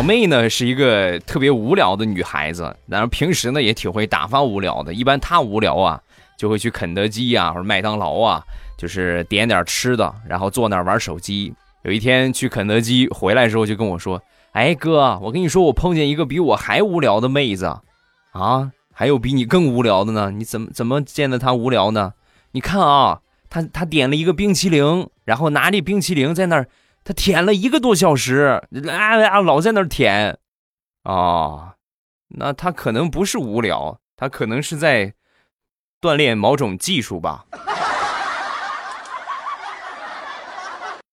小妹呢是一个特别无聊的女孩子，然后平时呢也挺会打发无聊的。一般她无聊啊，就会去肯德基啊或者麦当劳啊，就是点点吃的，然后坐那儿玩手机。有一天去肯德基回来之后就跟我说：“哎哥，我跟你说，我碰见一个比我还无聊的妹子，啊，还有比你更无聊的呢。你怎么怎么见得她无聊呢？你看啊，她她点了一个冰淇淋，然后拿着冰淇淋在那儿，他舔了一个多小时，啊啊，老在那儿舔。啊，那他可能不是无聊，他可能是在锻炼某种技术吧。”